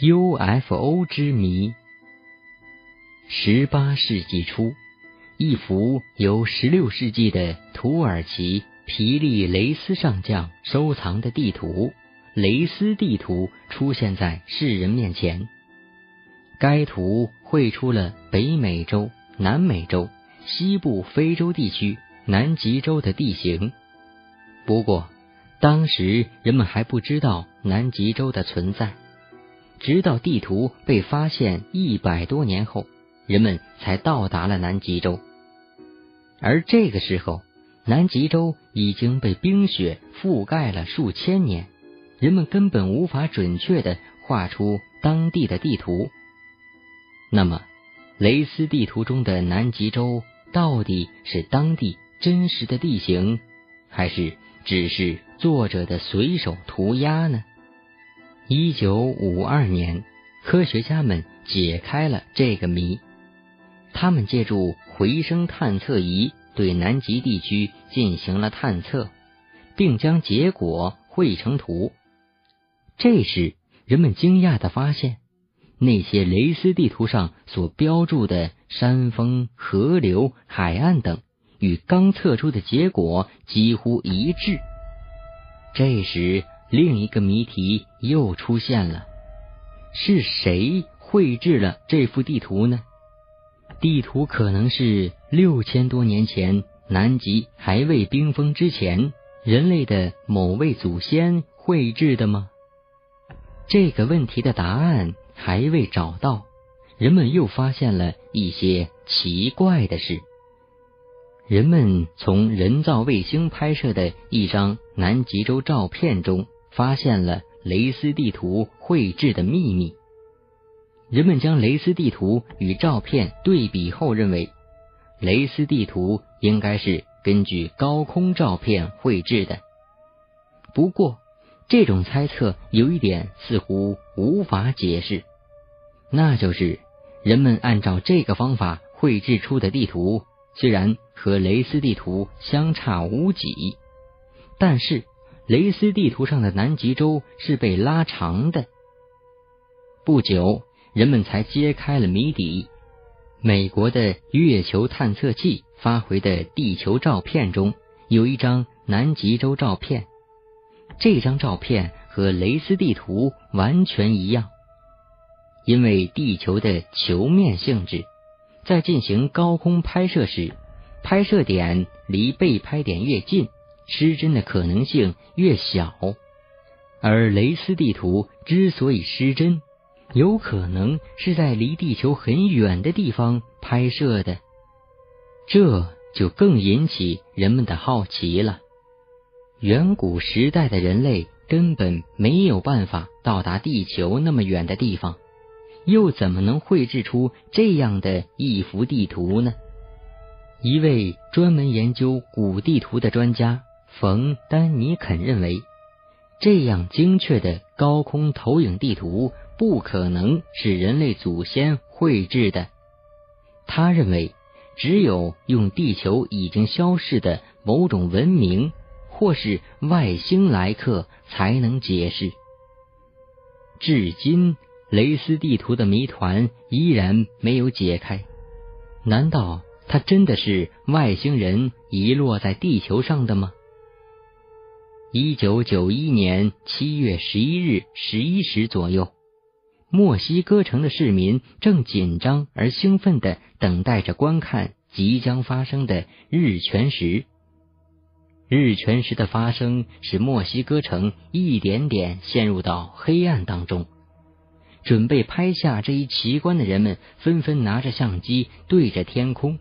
UFO 之谜。十八世纪初，一幅由十六世纪的土耳其皮利雷斯上将收藏的地图——雷斯地图出现在世人面前。该图绘出了北美洲、南美洲、西部非洲地区、南极洲的地形。不过，当时人们还不知道南极洲的存在。直到地图被发现一百多年后，人们才到达了南极洲。而这个时候，南极洲已经被冰雪覆盖了数千年，人们根本无法准确的画出当地的地图。那么，雷斯地图中的南极洲到底是当地真实的地形，还是只是作者的随手涂鸦呢？一九五二年，科学家们解开了这个谜。他们借助回声探测仪对南极地区进行了探测，并将结果绘成图。这时，人们惊讶的发现，那些雷斯地图上所标注的山峰、河流、海岸等，与刚测出的结果几乎一致。这时，另一个谜题又出现了：是谁绘制了这幅地图呢？地图可能是六千多年前南极还未冰封之前，人类的某位祖先绘制的吗？这个问题的答案还未找到，人们又发现了一些奇怪的事。人们从人造卫星拍摄的一张南极洲照片中。发现了雷斯地图绘制的秘密。人们将雷斯地图与照片对比后，认为雷斯地图应该是根据高空照片绘制的。不过，这种猜测有一点似乎无法解释，那就是人们按照这个方法绘制出的地图，虽然和雷斯地图相差无几，但是。雷斯地图上的南极洲是被拉长的。不久，人们才揭开了谜底。美国的月球探测器发回的地球照片中有一张南极洲照片，这张照片和雷斯地图完全一样。因为地球的球面性质，在进行高空拍摄时，拍摄点离被拍点越近。失真的可能性越小，而雷斯地图之所以失真，有可能是在离地球很远的地方拍摄的，这就更引起人们的好奇了。远古时代的人类根本没有办法到达地球那么远的地方，又怎么能绘制出这样的一幅地图呢？一位专门研究古地图的专家。冯·丹尼肯认为，这样精确的高空投影地图不可能是人类祖先绘制的。他认为，只有用地球已经消逝的某种文明或是外星来客才能解释。至今，雷斯地图的谜团依然没有解开。难道它真的是外星人遗落在地球上的吗？一九九一年七月十一日十一时左右，墨西哥城的市民正紧张而兴奋的等待着观看即将发生的日全食。日全食的发生使墨西哥城一点点陷入到黑暗当中。准备拍下这一奇观的人们纷纷拿着相机对着天空。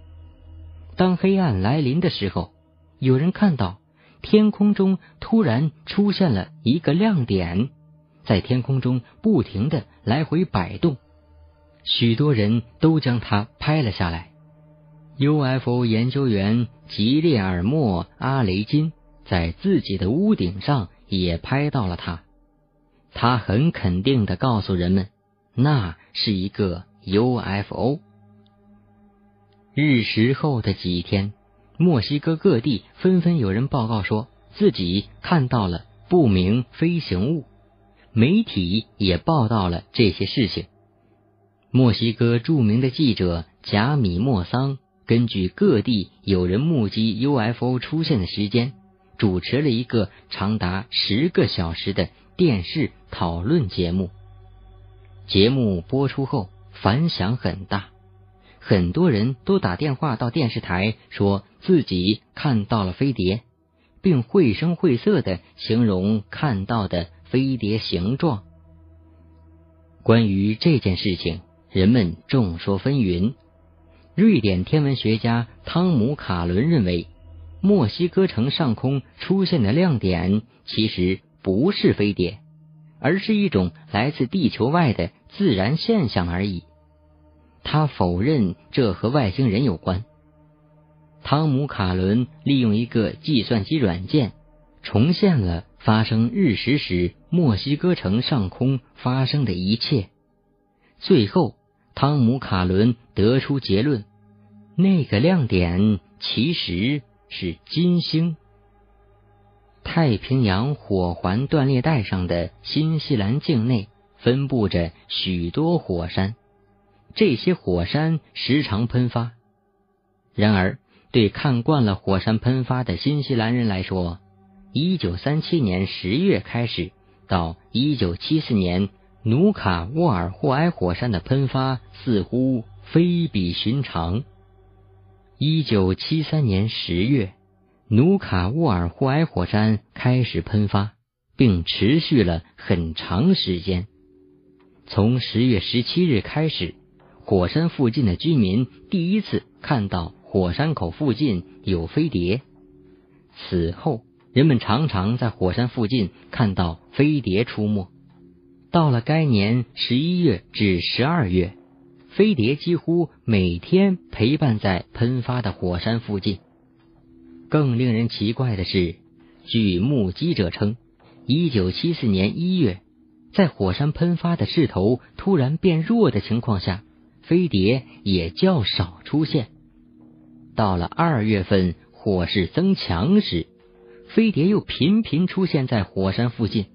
当黑暗来临的时候，有人看到。天空中突然出现了一个亮点，在天空中不停的来回摆动，许多人都将它拍了下来。UFO 研究员吉列尔莫·阿雷金在自己的屋顶上也拍到了它，他很肯定的告诉人们，那是一个 UFO。日食后的几天。墨西哥各地纷纷有人报告说自己看到了不明飞行物，媒体也报道了这些事情。墨西哥著名的记者贾米莫桑根据各地有人目击 UFO 出现的时间，主持了一个长达十个小时的电视讨论节目。节目播出后反响很大，很多人都打电话到电视台说自己看到了飞碟，并绘声绘色的形容看到的飞碟形状。关于这件事情。人们众说纷纭。瑞典天文学家汤姆·卡伦认为，墨西哥城上空出现的亮点其实不是飞碟，而是一种来自地球外的自然现象而已。他否认这和外星人有关。汤姆·卡伦利用一个计算机软件，重现了发生日食时墨西哥城上空发生的一切，最后。汤姆·卡伦得出结论：那个亮点其实是金星。太平洋火环断裂带上的新西兰境内分布着许多火山，这些火山时常喷发。然而，对看惯了火山喷发的新西兰人来说，一九三七年十月开始到一九七四年。努卡沃尔霍埃火山的喷发似乎非比寻常。一九七三年十月，努卡沃尔霍埃火山开始喷发，并持续了很长时间。从十月十七日开始，火山附近的居民第一次看到火山口附近有飞碟。此后，人们常常在火山附近看到飞碟出没。到了该年十一月至十二月，飞碟几乎每天陪伴在喷发的火山附近。更令人奇怪的是，据目击者称，一九七四年一月，在火山喷发的势头突然变弱的情况下，飞碟也较少出现。到了二月份，火势增强时，飞碟又频频出现在火山附近。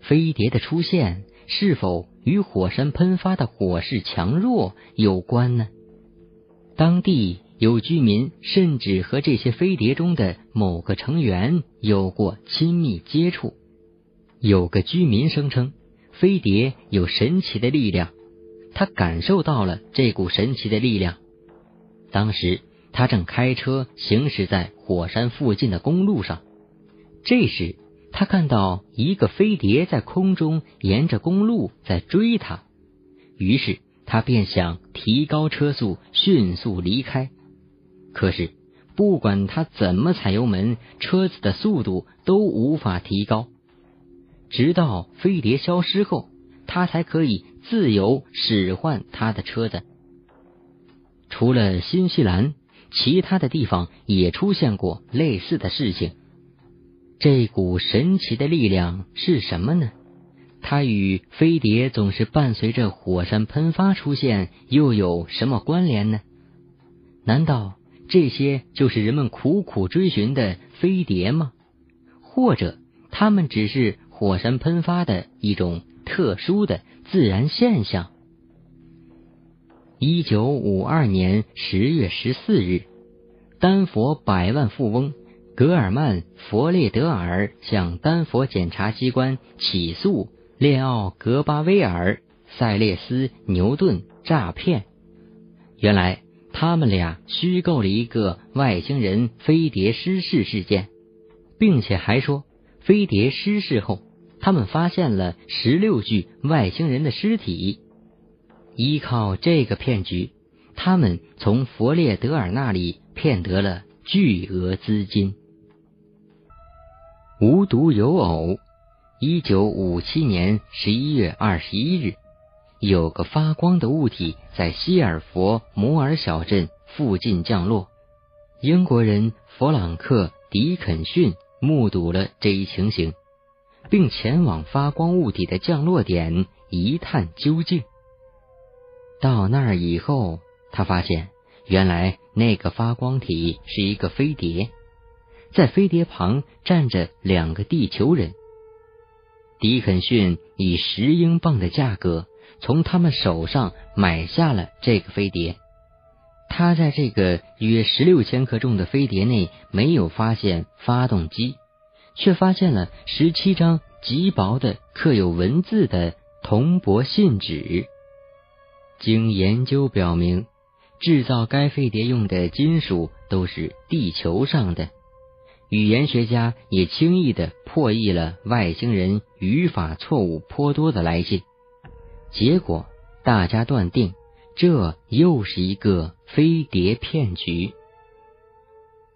飞碟的出现是否与火山喷发的火势强弱有关呢？当地有居民甚至和这些飞碟中的某个成员有过亲密接触。有个居民声称，飞碟有神奇的力量，他感受到了这股神奇的力量。当时他正开车行驶在火山附近的公路上，这时。他看到一个飞碟在空中沿着公路在追他，于是他便想提高车速，迅速离开。可是不管他怎么踩油门，车子的速度都无法提高。直到飞碟消失后，他才可以自由使唤他的车子。除了新西兰，其他的地方也出现过类似的事情。这股神奇的力量是什么呢？它与飞碟总是伴随着火山喷发出现又有什么关联呢？难道这些就是人们苦苦追寻的飞碟吗？或者它们只是火山喷发的一种特殊的自然现象？一九五二年十月十四日，丹佛百万富翁。格尔曼·弗列德尔向丹佛检察机关起诉列奥·格巴威尔、塞列斯·牛顿诈骗。原来他们俩虚构了一个外星人飞碟失事事件，并且还说飞碟失事后，他们发现了十六具外星人的尸体。依靠这个骗局，他们从弗列德尔那里骗得了巨额资金。无独有偶，一九五七年十一月二十一日，有个发光的物体在希尔佛摩尔小镇附近降落。英国人弗朗克·迪肯逊目睹了这一情形，并前往发光物体的降落点一探究竟。到那儿以后，他发现原来那个发光体是一个飞碟。在飞碟旁站着两个地球人。迪肯逊以十英镑的价格从他们手上买下了这个飞碟。他在这个约十六千克重的飞碟内没有发现发动机，却发现了十七张极薄的刻有文字的铜箔信纸。经研究表明，制造该飞碟用的金属都是地球上的。语言学家也轻易的破译了外星人语法错误颇多的来信，结果大家断定这又是一个飞碟骗局。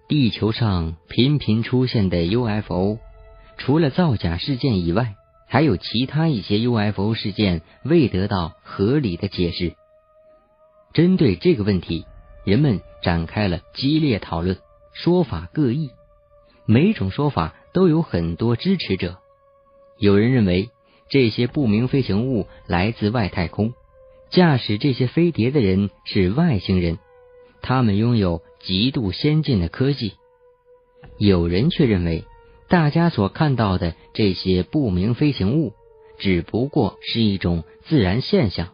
地球上频频出现的 UFO，除了造假事件以外，还有其他一些 UFO 事件未得到合理的解释。针对这个问题，人们展开了激烈讨论，说法各异。每种说法都有很多支持者。有人认为这些不明飞行物来自外太空，驾驶这些飞碟的人是外星人，他们拥有极度先进的科技。有人却认为，大家所看到的这些不明飞行物只不过是一种自然现象，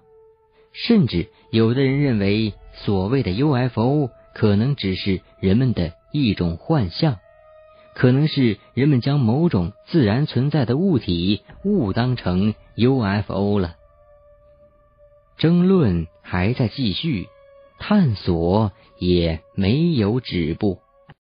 甚至有的人认为，所谓的 UFO 可能只是人们的一种幻象。可能是人们将某种自然存在的物体误当成 UFO 了。争论还在继续，探索也没有止步。